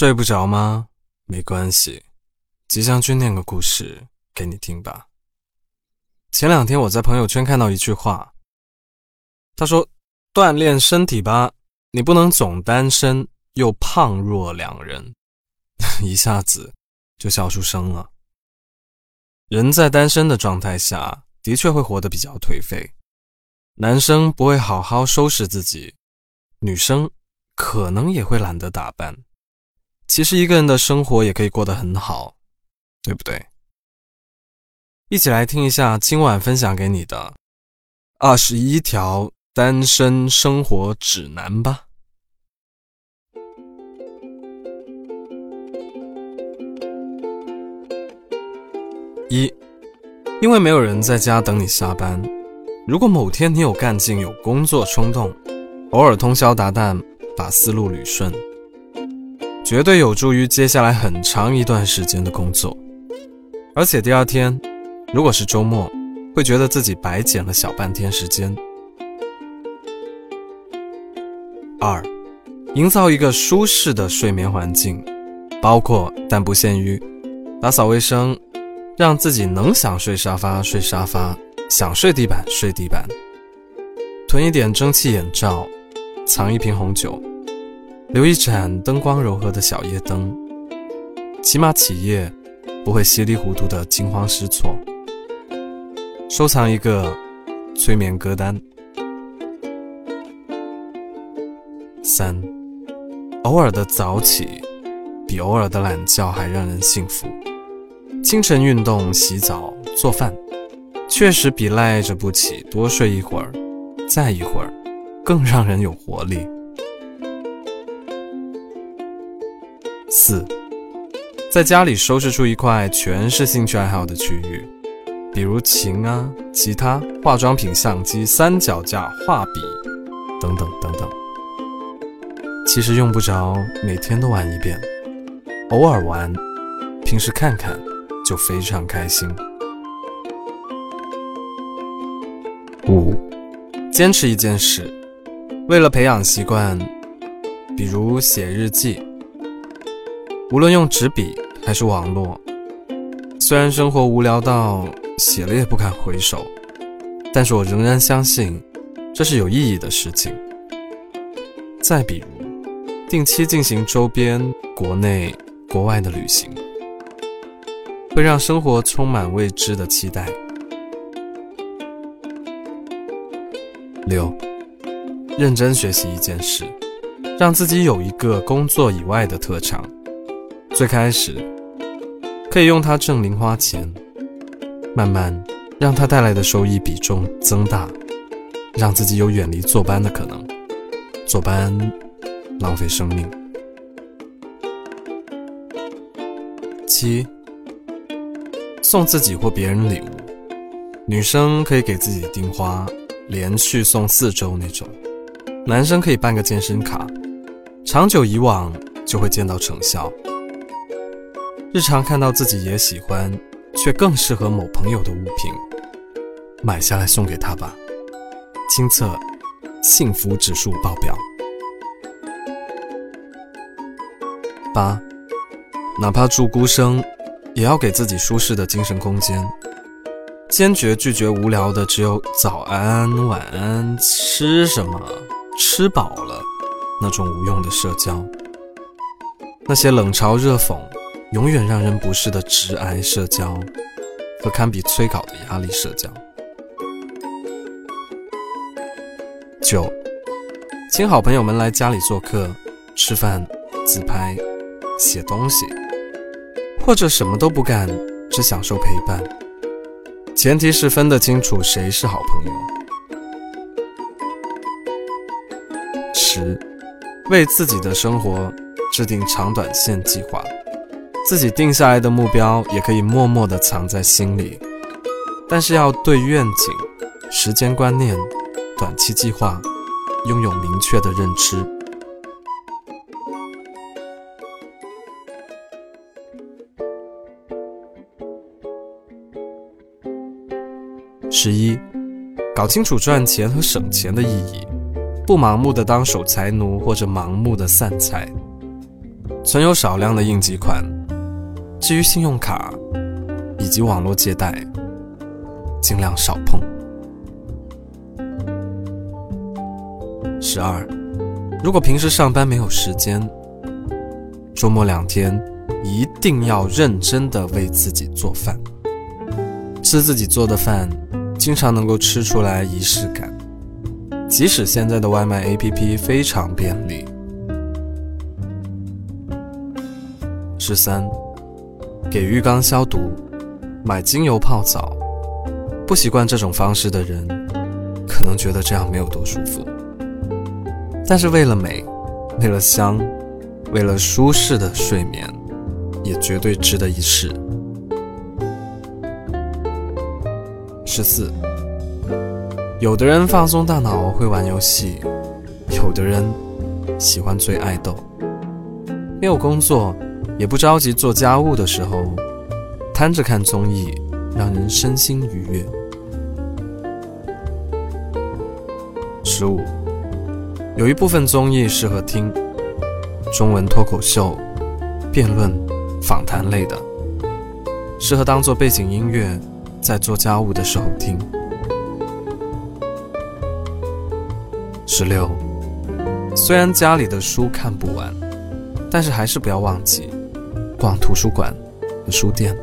睡不着吗？没关系，吉祥君念个故事给你听吧。前两天我在朋友圈看到一句话，他说：“锻炼身体吧，你不能总单身又胖若两人。”一下子就笑出声了。人在单身的状态下，的确会活得比较颓废。男生不会好好收拾自己，女生可能也会懒得打扮。其实一个人的生活也可以过得很好，对不对？一起来听一下今晚分享给你的二十一条单身生活指南吧。一，因为没有人在家等你下班，如果某天你有干劲、有工作冲动，偶尔通宵达旦，把思路捋顺。绝对有助于接下来很长一段时间的工作，而且第二天，如果是周末，会觉得自己白捡了小半天时间。二，营造一个舒适的睡眠环境，包括但不限于打扫卫生，让自己能想睡沙发睡沙发，想睡地板睡地板，囤一点蒸汽眼罩，藏一瓶红酒。留一盏灯光柔和的小夜灯，起码起夜不会稀里糊涂的惊慌失措。收藏一个催眠歌单。三，偶尔的早起比偶尔的懒觉还让人幸福。清晨运动、洗澡、做饭，确实比赖着不起多睡一会儿、再一会儿更让人有活力。四，在家里收拾出一块全是兴趣爱好的区域，比如琴啊、吉他、化妆品、相机、三脚架、画笔等等等等。其实用不着每天都玩一遍，偶尔玩，平时看看就非常开心。五，坚持一件事，为了培养习惯，比如写日记。无论用纸笔还是网络，虽然生活无聊到写了也不敢回首，但是我仍然相信这是有意义的事情。再比如，定期进行周边国内、国外的旅行，会让生活充满未知的期待。六，认真学习一件事，让自己有一个工作以外的特长。最开始可以用它挣零花钱，慢慢让它带来的收益比重增大，让自己有远离坐班的可能。坐班浪费生命。七，送自己或别人礼物，女生可以给自己订花，连续送四周那种；男生可以办个健身卡，长久以往就会见到成效。日常看到自己也喜欢，却更适合某朋友的物品，买下来送给他吧。亲测，幸福指数爆表。八，哪怕住孤生，也要给自己舒适的精神空间，坚决拒绝无聊的只有早安、晚安、吃什么、吃饱了那种无用的社交，那些冷嘲热讽。永远让人不适的直癌社交和堪比催稿的压力社交。九，请好朋友们来家里做客、吃饭、自拍、写东西，或者什么都不干，只享受陪伴。前提是分得清楚谁是好朋友。十，为自己的生活制定长短线计划。自己定下来的目标也可以默默地藏在心里，但是要对愿景、时间观念、短期计划拥有明确的认知。十一，搞清楚赚钱和省钱的意义，不盲目的当守财奴或者盲目的散财。存有少量的应急款。至于信用卡以及网络借贷，尽量少碰。十二，如果平时上班没有时间，周末两天一定要认真的为自己做饭。吃自己做的饭，经常能够吃出来仪式感。即使现在的外卖 APP 非常便利。十三，给浴缸消毒，买精油泡澡。不习惯这种方式的人，可能觉得这样没有多舒服。但是为了美，为了香，为了舒适的睡眠，也绝对值得一试。十四，有的人放松大脑会玩游戏，有的人喜欢追爱豆。没有工作，也不着急做家务的时候，摊着看综艺，让人身心愉悦。十五，有一部分综艺适合听中文脱口秀、辩论、访谈类的，适合当做背景音乐。在做家务的时候听。十六，虽然家里的书看不完，但是还是不要忘记逛图书馆和书店，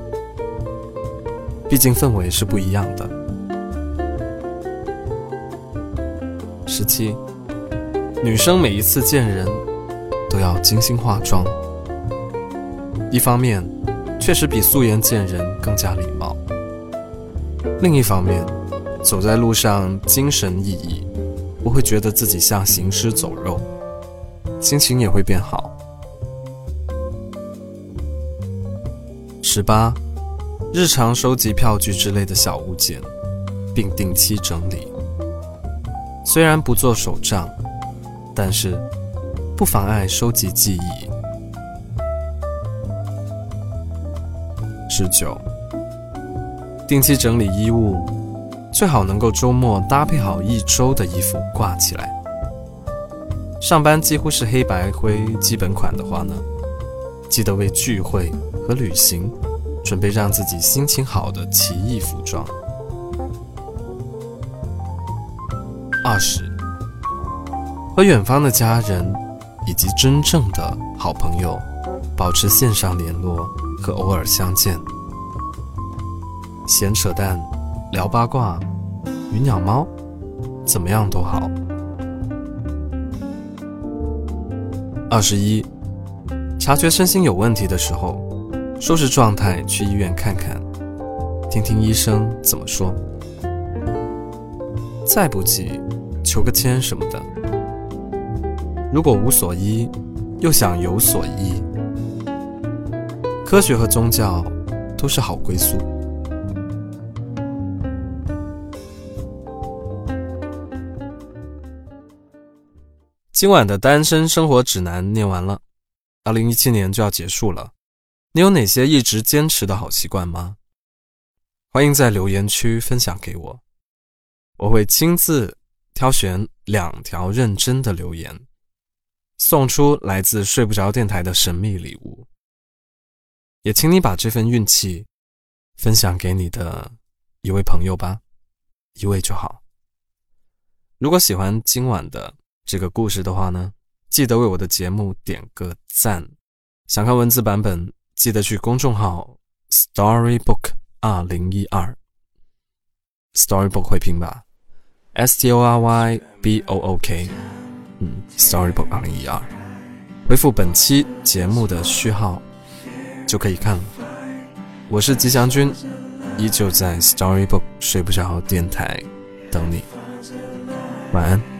毕竟氛围是不一样的。十七，女生每一次见人都要精心化妆，一方面确实比素颜见人更加礼貌。另一方面，走在路上精神奕奕，不会觉得自己像行尸走肉，心情也会变好。十八，日常收集票据之类的小物件，并定期整理。虽然不做手账，但是不妨碍收集记忆。十九。定期整理衣物，最好能够周末搭配好一周的衣服挂起来。上班几乎是黑白灰基本款的话呢，记得为聚会和旅行准备让自己心情好的奇异服装。二十，和远方的家人以及真正的好朋友保持线上联络和偶尔相见。闲扯淡，聊八卦，鱼鸟猫，怎么样都好。二十一，察觉身心有问题的时候，收拾状态去医院看看，听听医生怎么说。再不济，求个签什么的。如果无所依，又想有所依，科学和宗教都是好归宿。今晚的单身生活指南念完了，二零一七年就要结束了。你有哪些一直坚持的好习惯吗？欢迎在留言区分享给我，我会亲自挑选两条认真的留言，送出来自睡不着电台的神秘礼物。也请你把这份运气分享给你的一位朋友吧，一位就好。如果喜欢今晚的。这个故事的话呢，记得为我的节目点个赞。想看文字版本，记得去公众号 Storybook 二零一二，Storybook 会拼吧，S T O R Y B O O K，嗯，Storybook 二零一二，回复本期节目的序号就可以看了。我是吉祥君，依旧在 Storybook 睡不着电台等你，晚安。